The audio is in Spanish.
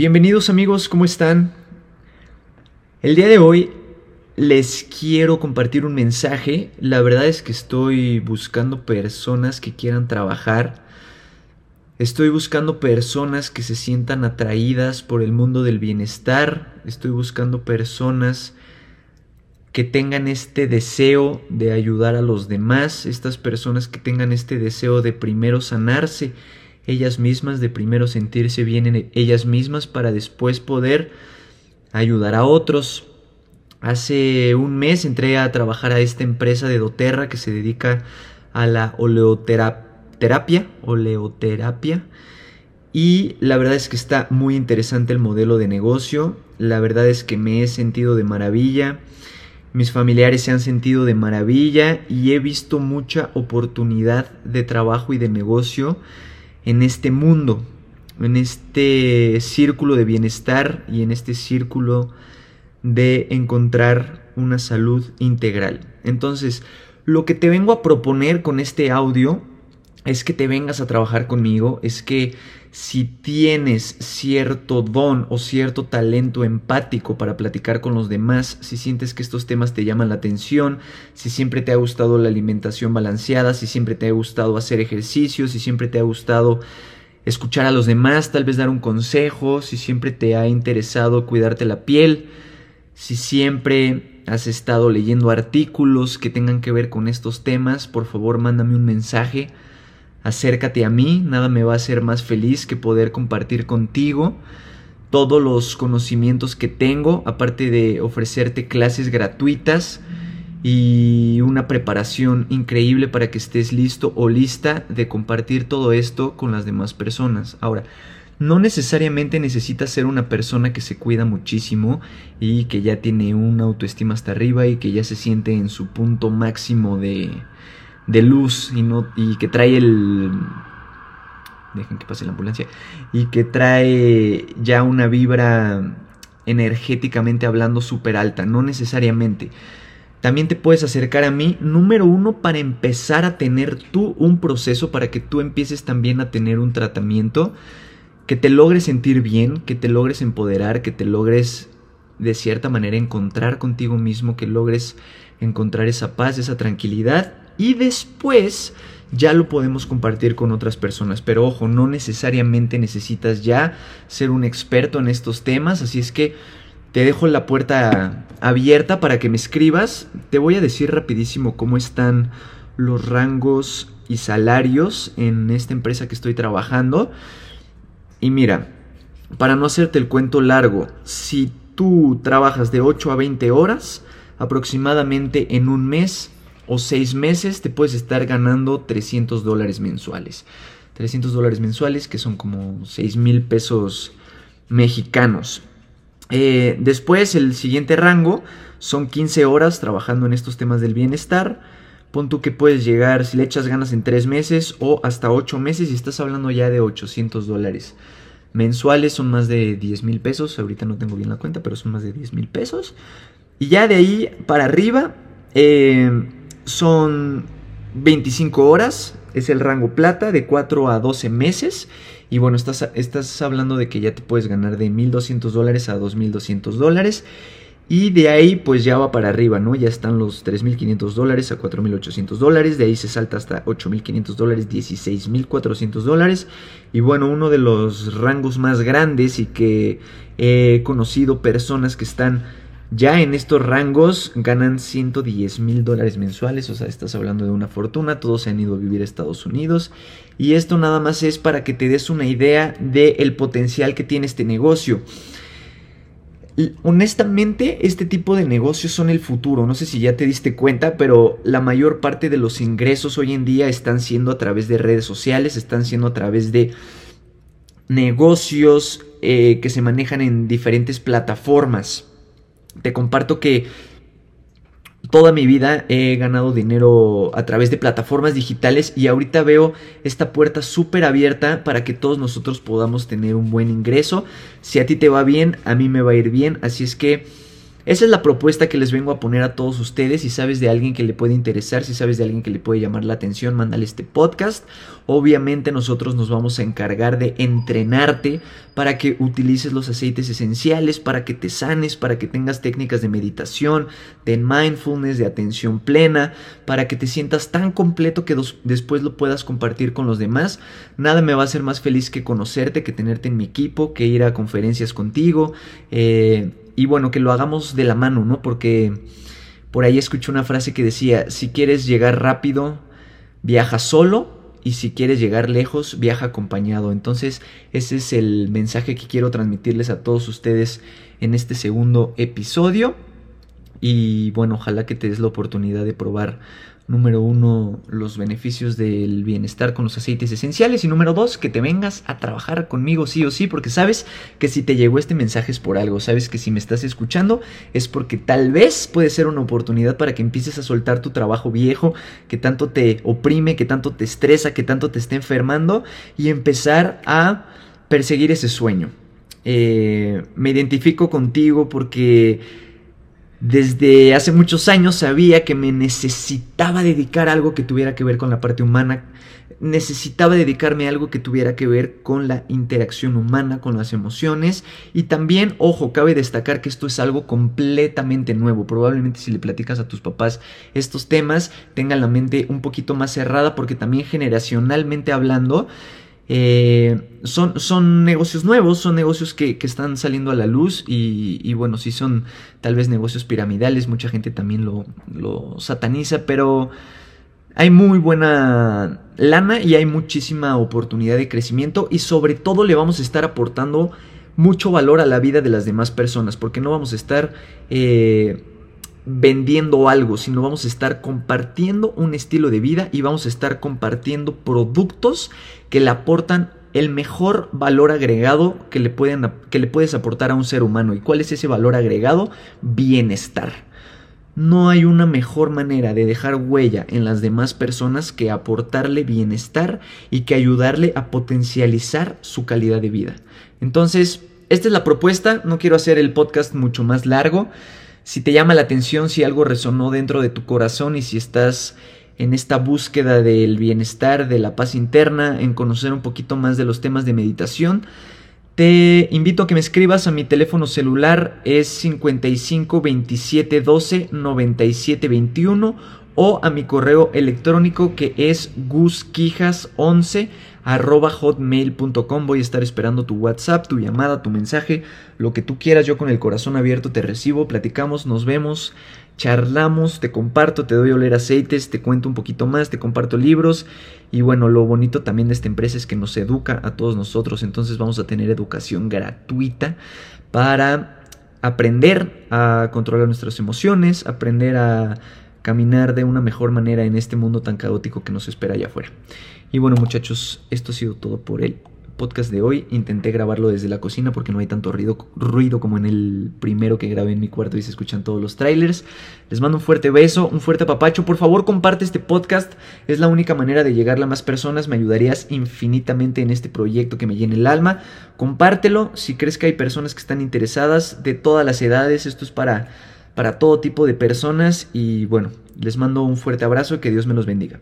Bienvenidos amigos, ¿cómo están? El día de hoy les quiero compartir un mensaje. La verdad es que estoy buscando personas que quieran trabajar. Estoy buscando personas que se sientan atraídas por el mundo del bienestar. Estoy buscando personas que tengan este deseo de ayudar a los demás. Estas personas que tengan este deseo de primero sanarse ellas mismas, de primero sentirse bien en ellas mismas para después poder ayudar a otros. Hace un mes entré a trabajar a esta empresa de doTERRA que se dedica a la oleoterapia, oleoterapia. Y la verdad es que está muy interesante el modelo de negocio. La verdad es que me he sentido de maravilla. Mis familiares se han sentido de maravilla y he visto mucha oportunidad de trabajo y de negocio en este mundo, en este círculo de bienestar y en este círculo de encontrar una salud integral. Entonces, lo que te vengo a proponer con este audio es que te vengas a trabajar conmigo, es que si tienes cierto don o cierto talento empático para platicar con los demás, si sientes que estos temas te llaman la atención, si siempre te ha gustado la alimentación balanceada, si siempre te ha gustado hacer ejercicio, si siempre te ha gustado escuchar a los demás, tal vez dar un consejo, si siempre te ha interesado cuidarte la piel, si siempre has estado leyendo artículos que tengan que ver con estos temas, por favor mándame un mensaje acércate a mí, nada me va a hacer más feliz que poder compartir contigo todos los conocimientos que tengo, aparte de ofrecerte clases gratuitas y una preparación increíble para que estés listo o lista de compartir todo esto con las demás personas. Ahora, no necesariamente necesitas ser una persona que se cuida muchísimo y que ya tiene una autoestima hasta arriba y que ya se siente en su punto máximo de, de luz y, no, y que trae el... Dejen que pase la ambulancia. Y que trae ya una vibra energéticamente hablando súper alta. No necesariamente. También te puedes acercar a mí, número uno, para empezar a tener tú un proceso, para que tú empieces también a tener un tratamiento que te logres sentir bien, que te logres empoderar, que te logres de cierta manera encontrar contigo mismo, que logres encontrar esa paz, esa tranquilidad y después ya lo podemos compartir con otras personas. Pero ojo, no necesariamente necesitas ya ser un experto en estos temas, así es que te dejo la puerta abierta para que me escribas. Te voy a decir rapidísimo cómo están los rangos y salarios en esta empresa que estoy trabajando. Y mira, para no hacerte el cuento largo, si tú trabajas de 8 a 20 horas, aproximadamente en un mes o seis meses te puedes estar ganando 300 dólares mensuales. 300 dólares mensuales que son como 6 mil pesos mexicanos. Eh, después el siguiente rango son 15 horas trabajando en estos temas del bienestar. Pon tú que puedes llegar, si le echas ganas en 3 meses o hasta 8 meses y estás hablando ya de 800 dólares mensuales, son más de 10 mil pesos. Ahorita no tengo bien la cuenta, pero son más de 10 mil pesos. Y ya de ahí para arriba, eh, son 25 horas, es el rango plata de 4 a 12 meses. Y bueno, estás, estás hablando de que ya te puedes ganar de 1.200 dólares a 2.200 dólares. Y de ahí pues ya va para arriba, ¿no? Ya están los 3.500 dólares a 4.800 dólares. De ahí se salta hasta 8.500 dólares, 16.400 dólares. Y bueno, uno de los rangos más grandes y que he conocido personas que están ya en estos rangos ganan 110 mil dólares mensuales, o sea, estás hablando de una fortuna, todos se han ido a vivir a Estados Unidos. Y esto nada más es para que te des una idea del potencial que tiene este negocio. honestamente, este tipo de negocios son el futuro. No sé si ya te diste cuenta, pero la mayor parte de los ingresos hoy en día están siendo a través de redes sociales, están siendo a través de negocios eh, que se manejan en diferentes plataformas te comparto que toda mi vida he ganado dinero a través de plataformas digitales y ahorita veo esta puerta súper abierta para que todos nosotros podamos tener un buen ingreso. Si a ti te va bien, a mí me va a ir bien. Así es que Esa es la propuesta que les vengo a poner a todos ustedes. Si sabes de alguien que le puede interesar, si sabes de alguien que le puede llamar la atención, mándale este podcast. Obviamente nosotros nos vamos a encargar de entrenarte para que utilices los aceites esenciales, para que te sanes, para que tengas técnicas de meditación, de mindfulness, de atención plena, para que te sientas tan completo que después lo puedas compartir con los demás. Nada me va a hacer más feliz que conocerte, que tenerte en mi equipo, que ir a conferencias contigo. Eh, y bueno, que lo hagamos de la mano, ¿no? Porque por ahí escuché una frase que decía, si quieres llegar rápido, viaja solo y si quieres llegar lejos, viaja acompañado. Entonces, ese es el mensaje que quiero transmitirles a todos ustedes en este segundo episodio. Y bueno, ojalá que te des la oportunidad de probar Número uno, los beneficios del bienestar con los aceites esenciales. Y número dos, que te vengas a trabajar conmigo sí o sí, porque sabes que si te llegó este mensaje es por algo. Sabes que si me estás escuchando es porque tal vez puede ser una oportunidad para que empieces a soltar tu trabajo viejo, que tanto te oprime, que tanto te estresa, que tanto te está enfermando, y empezar a perseguir ese sueño. Eh, me identifico contigo porque desde hace muchos años sabía que me necesitaba dedicar a algo que tuviera que ver con la parte humana. Necesitaba dedicarme a algo que tuviera que ver con la interacción humana, con las emociones. Y también, ojo, cabe destacar que esto es algo completamente nuevo. Probablemente si le platicas a tus papás estos temas, tengan la mente un poquito más cerrada porque también generacionalmente hablando, eh, son, son, negocios nuevos, son negocios que, están saliendo a la luz y, bueno, sí son tal vez negocios piramidales, mucha gente también lo, lo sataniza, pero hay muy buena lana y hay muchísima oportunidad de crecimiento y sobre todo le vamos a estar aportando mucho valor a la vida de las demás personas porque no vamos a estar... Eh, vendiendo algo, sino vamos a estar compartiendo un estilo de vida y vamos a estar compartiendo productos que le aportan el mejor valor agregado que le, pueden, que le puedes aportar a un ser humano. ¿Y cuál es ese valor agregado? Bienestar. No hay una mejor manera de dejar huella en las demás personas que aportarle bienestar y que ayudarle a potencializar su calidad de vida. Entonces, esta es la propuesta, no quiero hacer el podcast mucho más largo. Si te llama la atención, si algo resonó dentro de tu corazón y si estás en esta búsqueda del bienestar, de la paz interna, en conocer un poquito más de los temas de meditación, te invito a que me escribas a mi teléfono celular es 55 27 12 97 21 o a mi correo electrónico que es gusquijas11 arroba hotmail.com. Voy a estar esperando tu WhatsApp, tu llamada, tu mensaje, lo que tú quieras. Yo con el corazón abierto te recibo, platicamos, nos vemos, charlamos, te comparto, te doy a oler aceites, te cuento un poquito más, te comparto libros. Y bueno, lo bonito también de esta empresa es que nos educa a todos nosotros. Entonces vamos a tener educación gratuita para aprender a controlar nuestras emociones, aprender a caminar de una mejor manera en este mundo tan caótico que nos espera allá afuera. Y bueno muchachos, esto ha sido todo por el podcast de hoy. Intenté grabarlo desde la cocina porque no hay tanto ruido, ruido como en el primero que grabé en mi cuarto y se escuchan todos los trailers. Les mando un fuerte beso, un fuerte papacho. Por favor comparte este podcast. Es la única manera de llegarle a más personas. Me ayudarías infinitamente en este proyecto que me llene el alma. Compártelo si crees que hay personas que están interesadas de todas las edades. Esto es para para todo tipo de personas y bueno, les mando un fuerte abrazo que Dios me los bendiga.